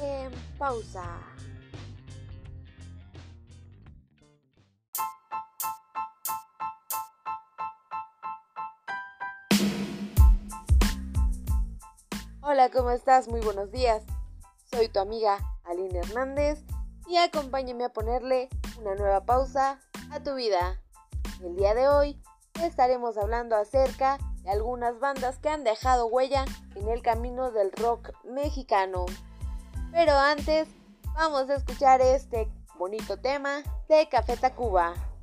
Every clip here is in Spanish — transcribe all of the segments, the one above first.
en pausa. Hola, ¿cómo estás? Muy buenos días. Soy tu amiga Aline Hernández y acompáñame a ponerle una nueva pausa a tu vida. El día de hoy estaremos hablando acerca de algunas bandas que han dejado huella en el camino del rock mexicano. Pero antes, vamos a escuchar este bonito tema de Café Tacuba.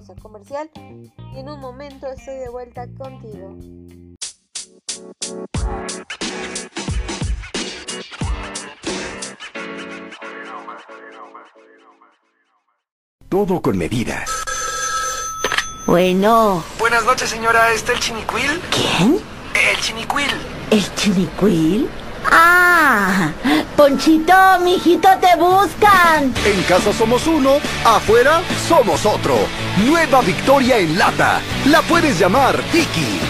Pausa comercial y en un momento estoy de vuelta contigo. Todo con medida. Bueno. Buenas noches, señora. ¿Está el chinicuil? ¿Quién? El chinicuil. ¿El chinicuil? Ah, Ponchito, mijito, te buscan. En casa somos uno, afuera somos otro. Nueva victoria en lata. La puedes llamar Tiki.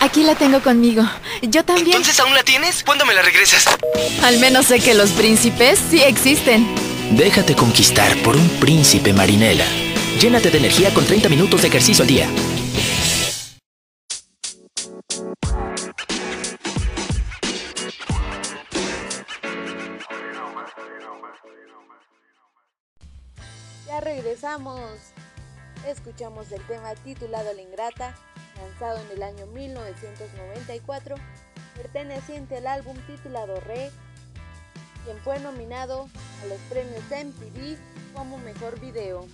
aquí la tengo conmigo. Yo también. ¿Entonces aún la tienes? ¿Cuándo me la regresas? Al menos sé que los príncipes sí existen. Déjate conquistar por un príncipe marinela. Llénate de energía con 30 minutos de ejercicio al día. Ya regresamos. Escuchamos el tema titulado La Ingrata, lanzado en el año 1994, perteneciente al álbum titulado Re, quien fue nominado a los premios MTV como Mejor Video.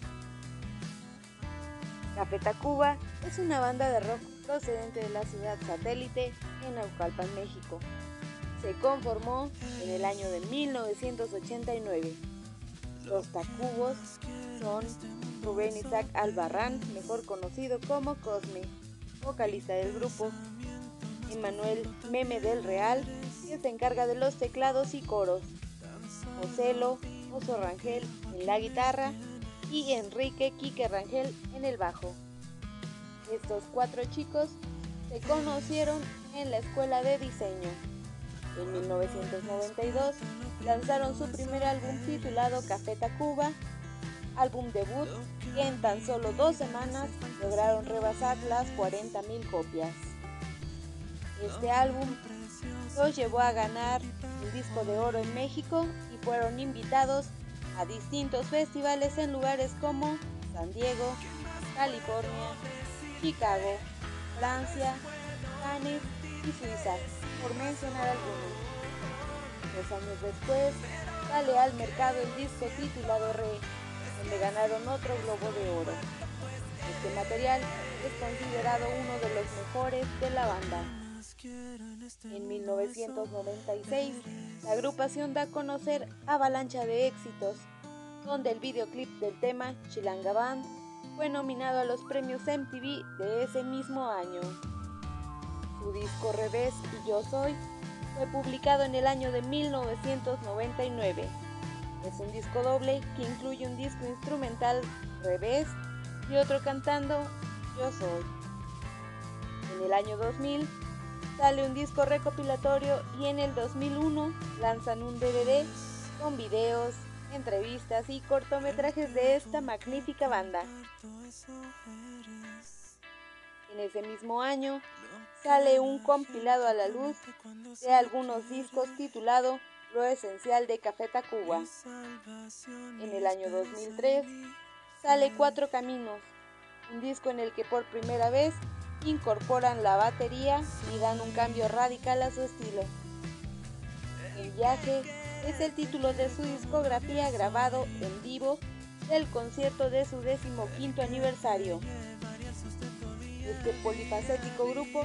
Café Tacuba es una banda de rock procedente de la ciudad satélite en Naucalpan, México. Se conformó en el año de 1989. Los Tacubos son Rubén Isaac Albarrán, mejor conocido como Cosme, vocalista del grupo, Emanuel Meme del Real, que se encarga de los teclados y coros, Ocelo Oso Rangel en la guitarra y Enrique Quique Rangel en el bajo. Estos cuatro chicos se conocieron en la escuela de diseño. En 1992 lanzaron su primer álbum titulado Café Tacuba, álbum debut que en tan solo dos semanas lograron rebasar las 40.000 copias. Este álbum los llevó a ganar el disco de oro en México y fueron invitados a distintos festivales en lugares como San Diego, California, Chicago, Francia, Cannes y Suiza, por mencionar algunos. Dos años después, sale al mercado el disco titulado Re, donde ganaron otro Globo de Oro. Este material es considerado uno de los mejores de la banda. En 1996, la agrupación da a conocer Avalancha de Éxitos, donde el videoclip del tema Chilanga Band fue nominado a los premios MTV de ese mismo año. Su disco Revés y Yo Soy fue publicado en el año de 1999. Es un disco doble que incluye un disco instrumental Revés y otro cantando Yo Soy. En el año 2000 sale un disco recopilatorio y en el 2001 lanzan un DVD con videos, entrevistas y cortometrajes de esta magnífica banda. En ese mismo año sale un compilado a la luz de algunos discos titulado Lo Esencial de Café Tacuba. En el año 2003 sale Cuatro Caminos, un disco en el que por primera vez incorporan la batería y dan un cambio radical a su estilo. El viaje es el título de su discografía grabado en vivo del concierto de su decimoquinto aniversario. Este polifacético grupo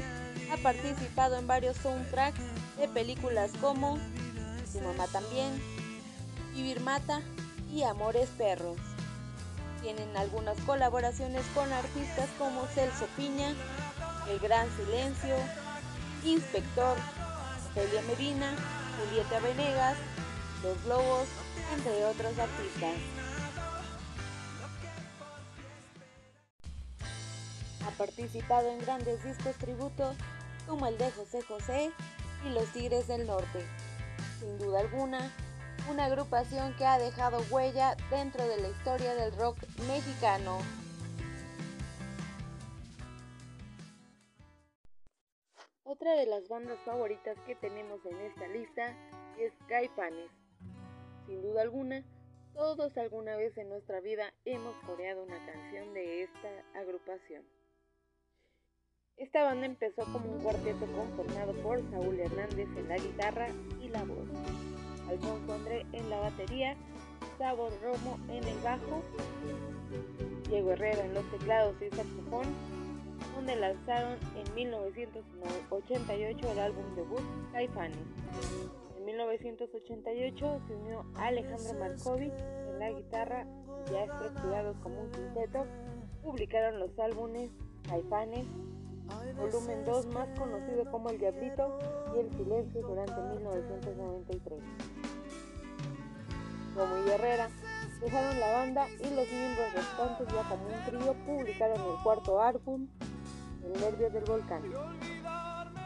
ha participado en varios soundtracks de películas como Su mamá también, Vivir Mata y Amores Perros. Tienen algunas colaboraciones con artistas como Celso Piña, El Gran Silencio, Inspector, Celia Medina, Julieta Venegas, Los Globos, entre otros artistas. Ha participado en grandes discos tributo como el de José José y Los Tigres del Norte. Sin duda alguna, una agrupación que ha dejado huella dentro de la historia del rock mexicano. Otra de las bandas favoritas que tenemos en esta lista es Caifanes. Sin duda alguna, todos alguna vez en nuestra vida hemos coreado una canción de esta agrupación. Esta banda empezó como un cuarteto conformado por Saúl Hernández en la guitarra y la voz, Alfonso André en la batería, Sabor Romo en el bajo, Diego Herrera en los teclados y saxofón, donde lanzaron en 1988 el álbum debut Caifanes. En 1988 se unió Alejandro Markovich en la guitarra, ya estructurados como un quinteto, publicaron los álbumes Caifanes, volumen 2 más conocido como El Diablito y El Silencio durante 1993. Romo y Herrera dejaron la banda y los miembros restantes ya como un trío publicaron el cuarto álbum, El Nervio del Volcán.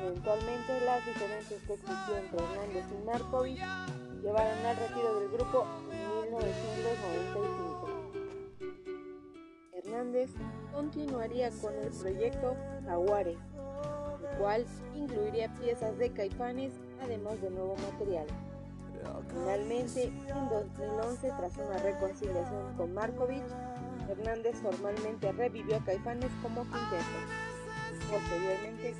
Eventualmente las diferencias que existían entre Hernández y Markovich llevaron al retiro del grupo en 1995. Hernández continuaría con el proyecto Jaguares, el cual incluiría piezas de Caifanes además de nuevo material. Finalmente, en 2011, tras una reconciliación con Markovich, Hernández formalmente revivió a Caifanes como quinteto. Posteriormente,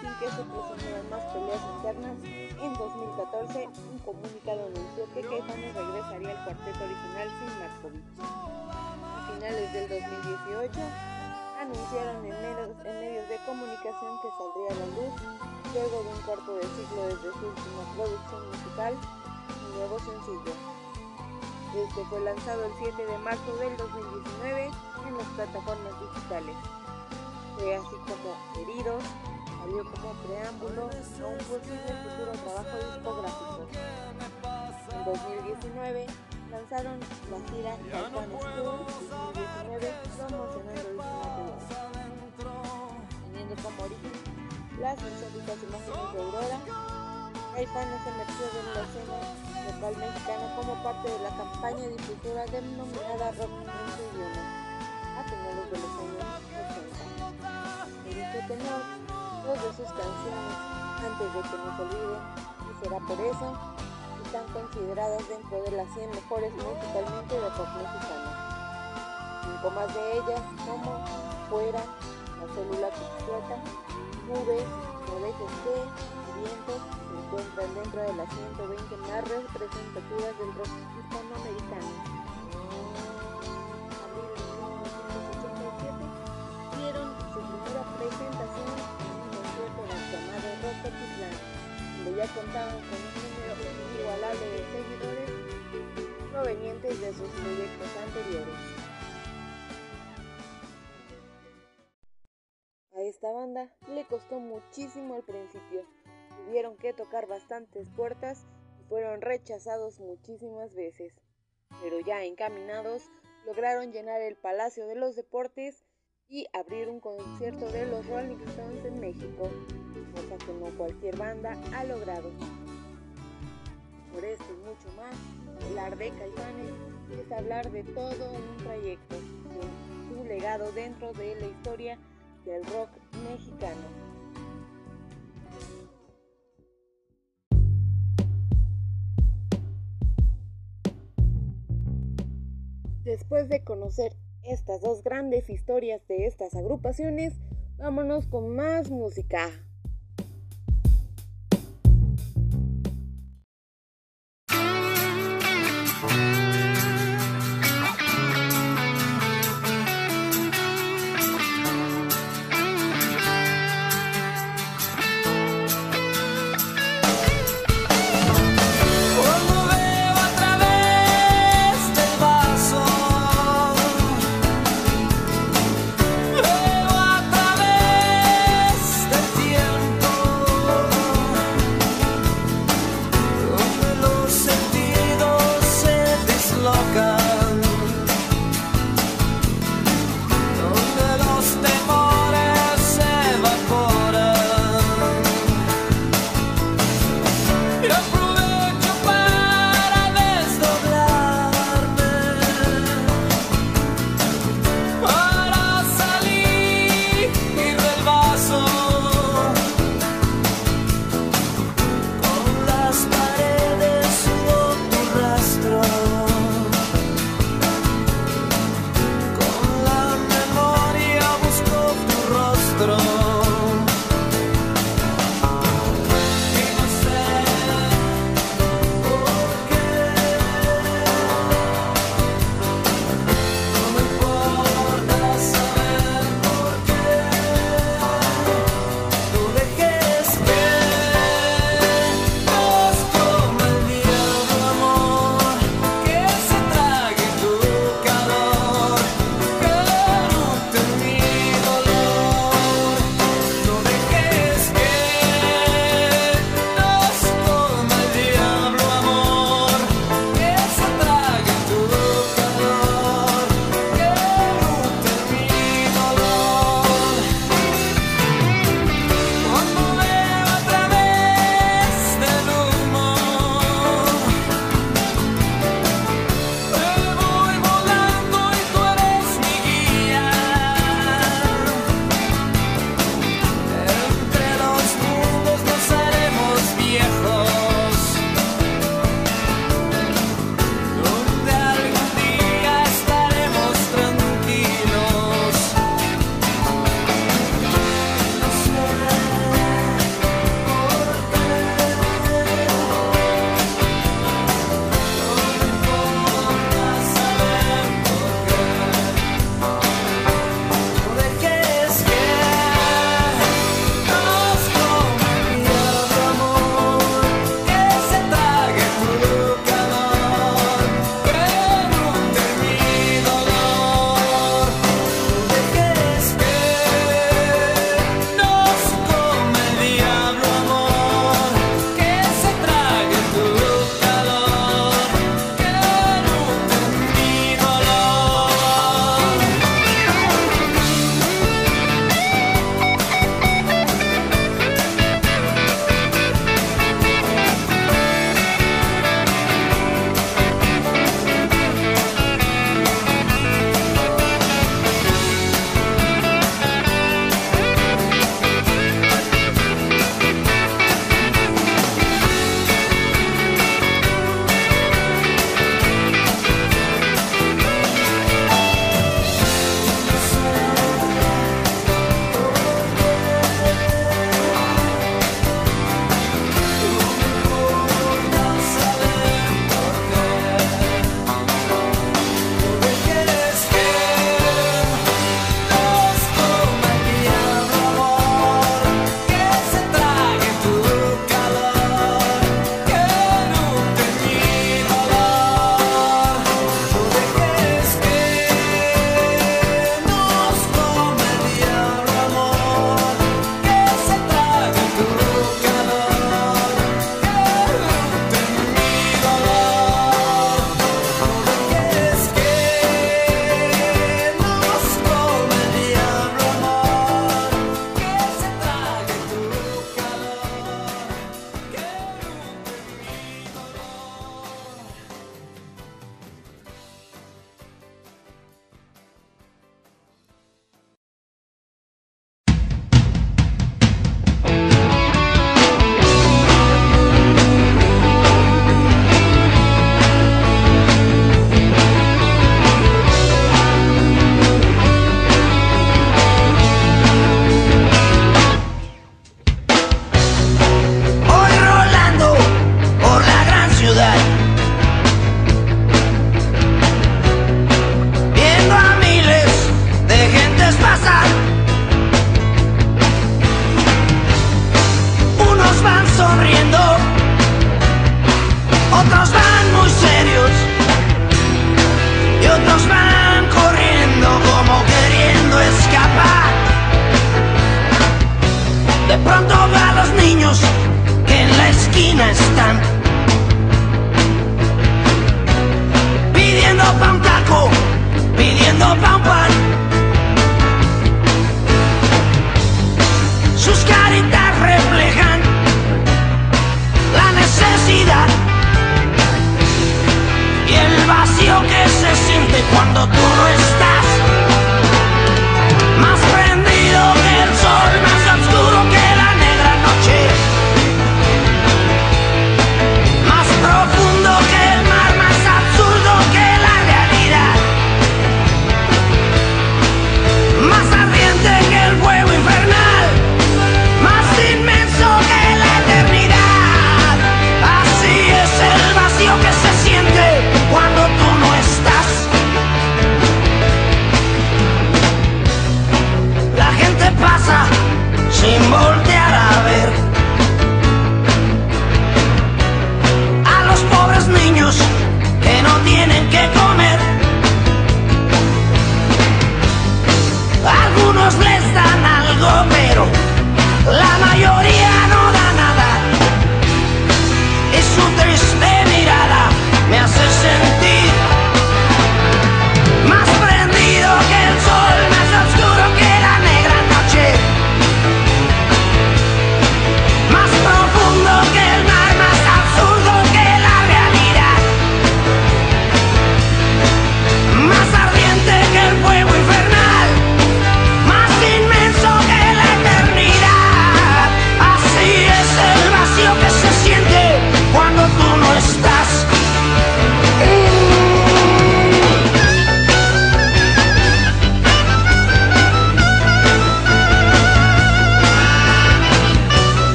sin que se presentaran más peleas internas, en 2014 un comunicado anunció que Caifanes regresaría al cuarteto original sin Markovich. A finales del 2018, anunciaron en medios, en medios de comunicación que saldría a la luz luego de un cuarto de siglo desde su última producción musical nuevo sencillo. Este fue lanzado el 7 de marzo del 2019 en las plataformas digitales. Fue así como Heridos como preámbulo a un posible futuro trabajo discográfico. En 2019 lanzaron la gira Caifanes Tour 2019 promocionando dicho material, teniendo como origen las insólitas imágenes de Aurora. Caifanes emergió de la escena local mexicana como parte de la campaña difusora denominada Rock en su idioma a finales de los años 80. En dicho tenor, de sus canciones, Antes de que nos olviden y Será por eso, están consideradas dentro de las 100 mejores musicalmente de rock mexicano. Cinco más de ellas, como Fuera, La célula que explota, Nubes, No que, Vientos, se encuentran dentro de las 120 más representativas del rock hispanoamericano. En abril de 1987 dieron su primera presentación llamado Rocketitlán, donde ya contaban con un número inigualable de seguidores provenientes de sus proyectos anteriores. A esta banda le costó muchísimo al principio, tuvieron que tocar bastantes puertas y fueron rechazados muchísimas veces, pero ya encaminados lograron llenar el Palacio de los Deportes y abrir un concierto de los Rolling Stones en México, cosa que no cualquier banda ha logrado. Por esto y mucho más, hablar de Caifanes es hablar de todo un trayecto, de su legado dentro de la historia del rock mexicano. Después de conocer estas dos grandes historias de estas agrupaciones, vámonos con más música.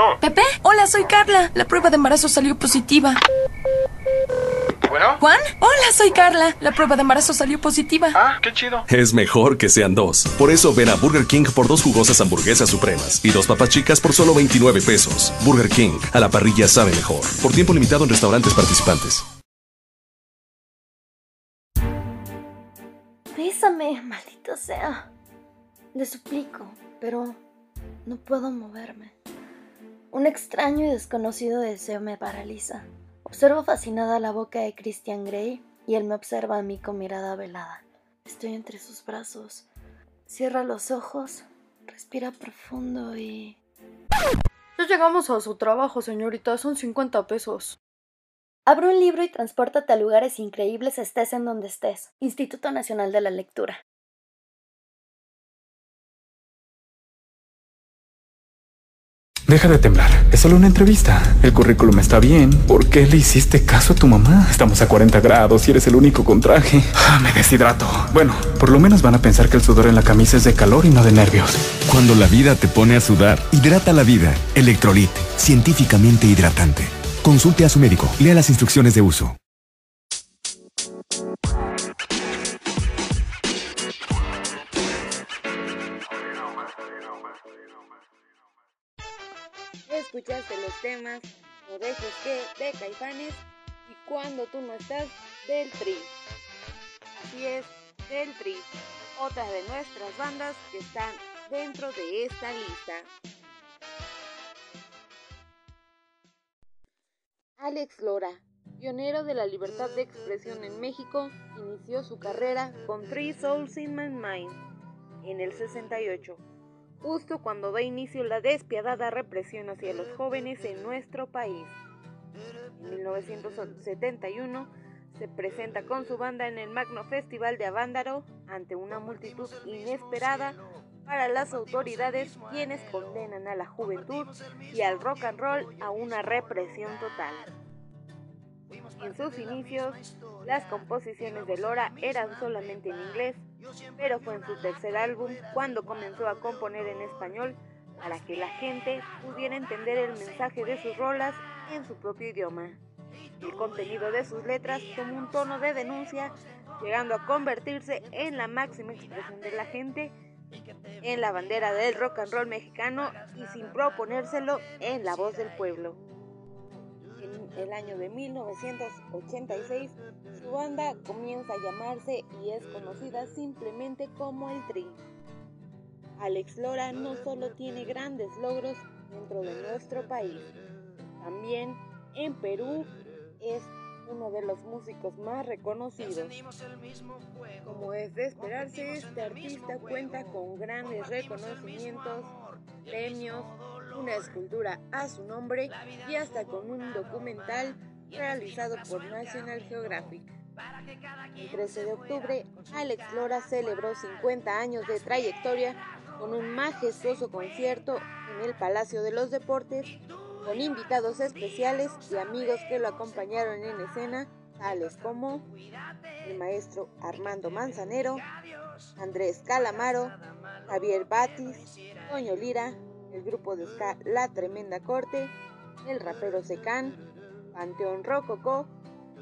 Bueno. ¿Pepe? Hola, soy Carla. La prueba de embarazo salió positiva. Bueno. ¿Juan? Hola, soy Carla. La prueba de embarazo salió positiva. Ah, qué chido. Es mejor que sean dos. Por eso ven a Burger King por dos jugosas hamburguesas supremas y dos papas chicas por solo 29 pesos. Burger King, a la parrilla sabe mejor. Por tiempo limitado en restaurantes participantes. Bésame, maldito sea. Le suplico, pero no puedo moverme. Un extraño y desconocido deseo me paraliza. Observo fascinada la boca de Christian Grey y él me observa a mí con mirada velada. Estoy entre sus brazos. Cierra los ojos, respira profundo y... Ya llegamos a su trabajo, señorita. Son 50 pesos. Abre un libro y transpórtate a lugares increíbles estés en donde estés. Instituto Nacional de la Lectura. Deja de temblar. Es solo una entrevista. El currículum está bien. ¿Por qué le hiciste caso a tu mamá? Estamos a 40 grados y eres el único con traje. Ah, me deshidrato. Bueno, por lo menos van a pensar que el sudor en la camisa es de calor y no de nervios. Cuando la vida te pone a sudar, hidrata la vida. Electrolit, científicamente hidratante. Consulte a su médico. Lea las instrucciones de uso. Escuchaste los temas No dejes que de Caifanes y Cuando tú no estás del Tri. Así es, del Tri, otra de nuestras bandas que están dentro de esta lista. Alex Lora, pionero de la libertad de expresión en México, inició su carrera con Three Souls in My Mind en el 68 justo cuando da inicio la despiadada represión hacia los jóvenes en nuestro país. En 1971 se presenta con su banda en el Magno Festival de Avándaro ante una multitud inesperada para las autoridades quienes condenan a la juventud y al rock and roll a una represión total. En sus inicios, las composiciones de Lora eran solamente en inglés, pero fue en su tercer álbum cuando comenzó a componer en español para que la gente pudiera entender el mensaje de sus rolas en su propio idioma. El contenido de sus letras tomó un tono de denuncia, llegando a convertirse en la máxima expresión de la gente, en la bandera del rock and roll mexicano y sin proponérselo en la voz del pueblo el año de 1986, su banda comienza a llamarse y es conocida simplemente como el Tri. Alex Lora no solo tiene grandes logros dentro de nuestro país, también en Perú es uno de los músicos más reconocidos. Como es de esperarse, este artista cuenta con grandes reconocimientos, premios, una escultura a su nombre y hasta con un documental realizado por National Geographic. El 13 de octubre, Alex Lora celebró 50 años de trayectoria con un majestuoso concierto en el Palacio de los Deportes, con invitados especiales y amigos que lo acompañaron en escena, tales como el maestro Armando Manzanero, Andrés Calamaro, Javier Batis, Toño Lira, el grupo de ska La Tremenda Corte, el rapero Secán, Panteón Rococó,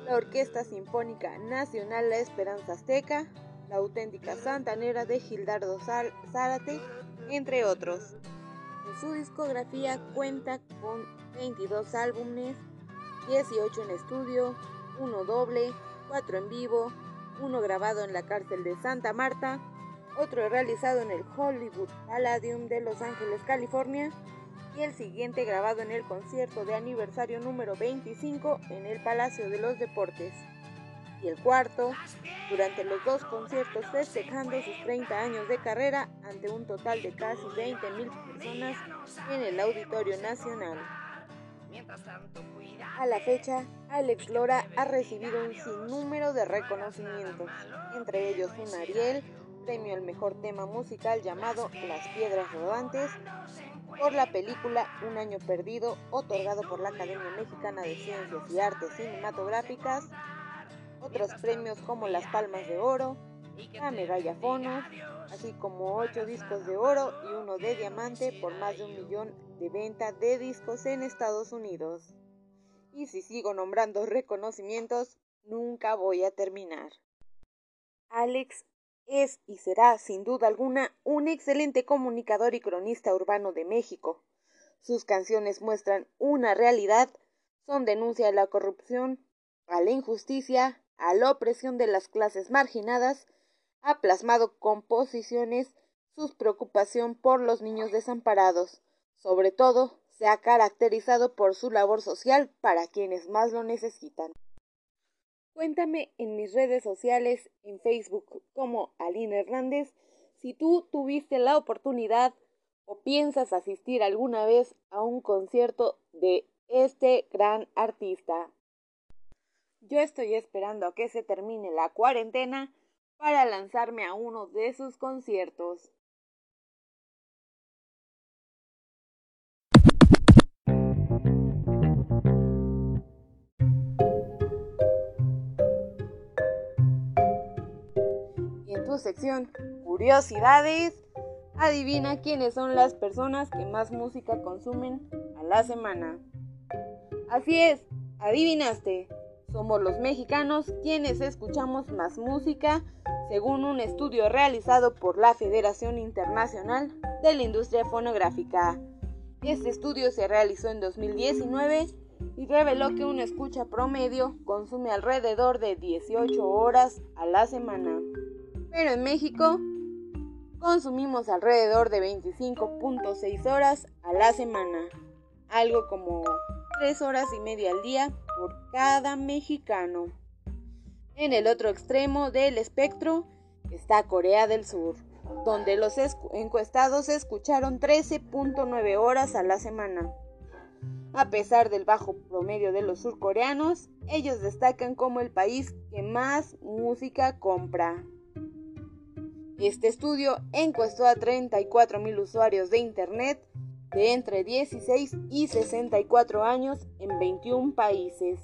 la Orquesta Sinfónica Nacional La Esperanza Azteca, la auténtica Santanera de Gildardo Zárate, entre otros. En su discografía cuenta con 22 álbumes, 18 en estudio, uno doble, 4 en vivo, uno grabado en la cárcel de Santa Marta, otro realizado en el Hollywood Palladium de Los Ángeles, California, y el siguiente grabado en el concierto de aniversario número 25 en el Palacio de los Deportes. Y el cuarto, durante los dos conciertos festejando sus 30 años de carrera ante un total de casi 20.000 personas en el Auditorio Nacional. A la fecha, Alex Lora ha recibido un sinnúmero de reconocimientos, entre ellos un Ariel, premio al mejor tema musical llamado Las Piedras Rodantes por la película Un Año Perdido, otorgado por la Academia Mexicana de Ciencias y Artes Cinematográficas, otros premios como las Palmas de Oro, la medalla Fonos, así como 8 discos de oro y uno de diamante por más de un millón de venta de discos en Estados Unidos. Y si sigo nombrando reconocimientos, nunca voy a terminar. Alex es y será, sin duda alguna, un excelente comunicador y cronista urbano de México. Sus canciones muestran una realidad, son denuncia a la corrupción, a la injusticia, a la opresión de las clases marginadas, ha plasmado composiciones su preocupación por los niños desamparados. Sobre todo, se ha caracterizado por su labor social para quienes más lo necesitan. Cuéntame en mis redes sociales, en Facebook como Aline Hernández, si tú tuviste la oportunidad o piensas asistir alguna vez a un concierto de este gran artista. Yo estoy esperando a que se termine la cuarentena para lanzarme a uno de sus conciertos. Sección Curiosidades, adivina quiénes son las personas que más música consumen a la semana. Así es, adivinaste, somos los mexicanos quienes escuchamos más música según un estudio realizado por la Federación Internacional de la Industria Fonográfica. Este estudio se realizó en 2019 y reveló que una escucha promedio consume alrededor de 18 horas a la semana pero en México consumimos alrededor de 25.6 horas a la semana, algo como 3 horas y media al día por cada mexicano. En el otro extremo del espectro está Corea del Sur, donde los encuestados escucharon 13.9 horas a la semana. A pesar del bajo promedio de los surcoreanos, ellos destacan como el país que más música compra. Este estudio encuestó a 34.000 usuarios de Internet de entre 16 y 64 años en 21 países,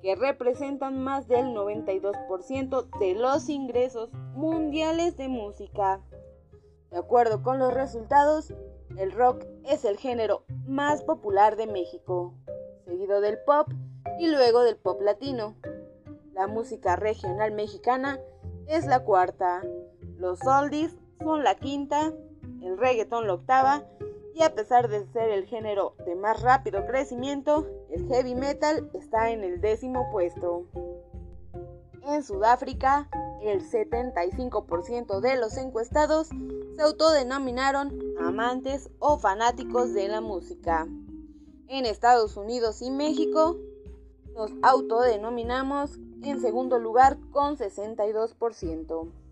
que representan más del 92% de los ingresos mundiales de música. De acuerdo con los resultados, el rock es el género más popular de México, seguido del pop y luego del pop latino. La música regional mexicana es la cuarta, los oldies son la quinta, el reggaeton la octava y a pesar de ser el género de más rápido crecimiento, el heavy metal está en el décimo puesto. En Sudáfrica, el 75% de los encuestados se autodenominaron amantes o fanáticos de la música. En Estados Unidos y México, nos autodenominamos en segundo lugar con 62%.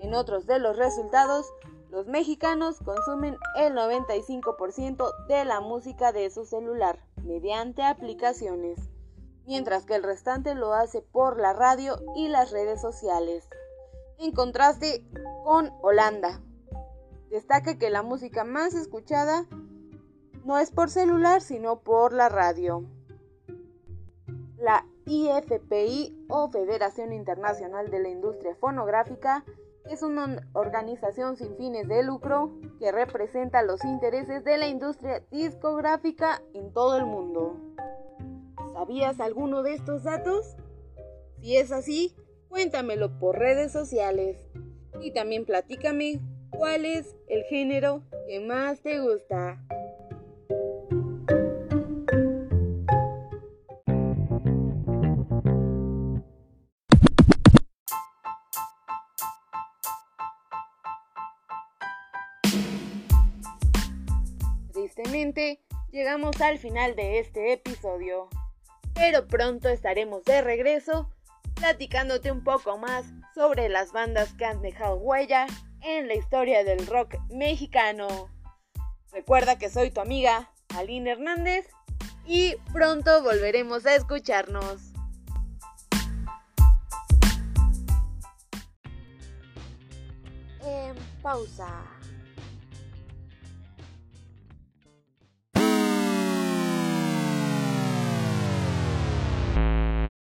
En otros de los resultados, los mexicanos consumen el 95% de la música de su celular mediante aplicaciones, mientras que el restante lo hace por la radio y las redes sociales. En contraste con Holanda, destaca que la música más escuchada no es por celular, sino por la radio. La IFPI o Federación Internacional de la Industria Fonográfica es una organización sin fines de lucro que representa los intereses de la industria discográfica en todo el mundo. ¿Sabías alguno de estos datos? Si es así, cuéntamelo por redes sociales. Y también platícame cuál es el género que más te gusta. Llegamos al final de este episodio, pero pronto estaremos de regreso platicándote un poco más sobre las bandas que han dejado huella en la historia del rock mexicano. Recuerda que soy tu amiga Aline Hernández y pronto volveremos a escucharnos. En pausa.